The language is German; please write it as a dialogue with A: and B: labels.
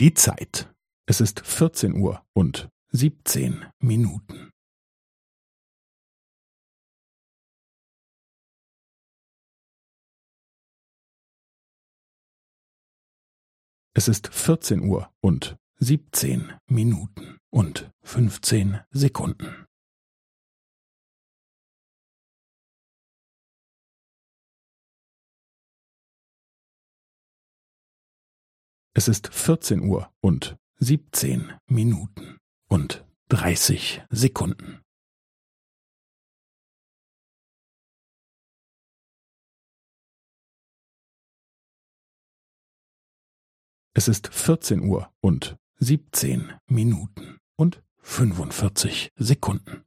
A: Die Zeit. Es ist vierzehn Uhr und siebzehn Minuten. Es ist vierzehn Uhr und siebzehn Minuten und fünfzehn Sekunden. Es ist vierzehn Uhr und siebzehn Minuten und dreißig Sekunden. Es ist vierzehn Uhr und siebzehn Minuten und fünfundvierzig Sekunden.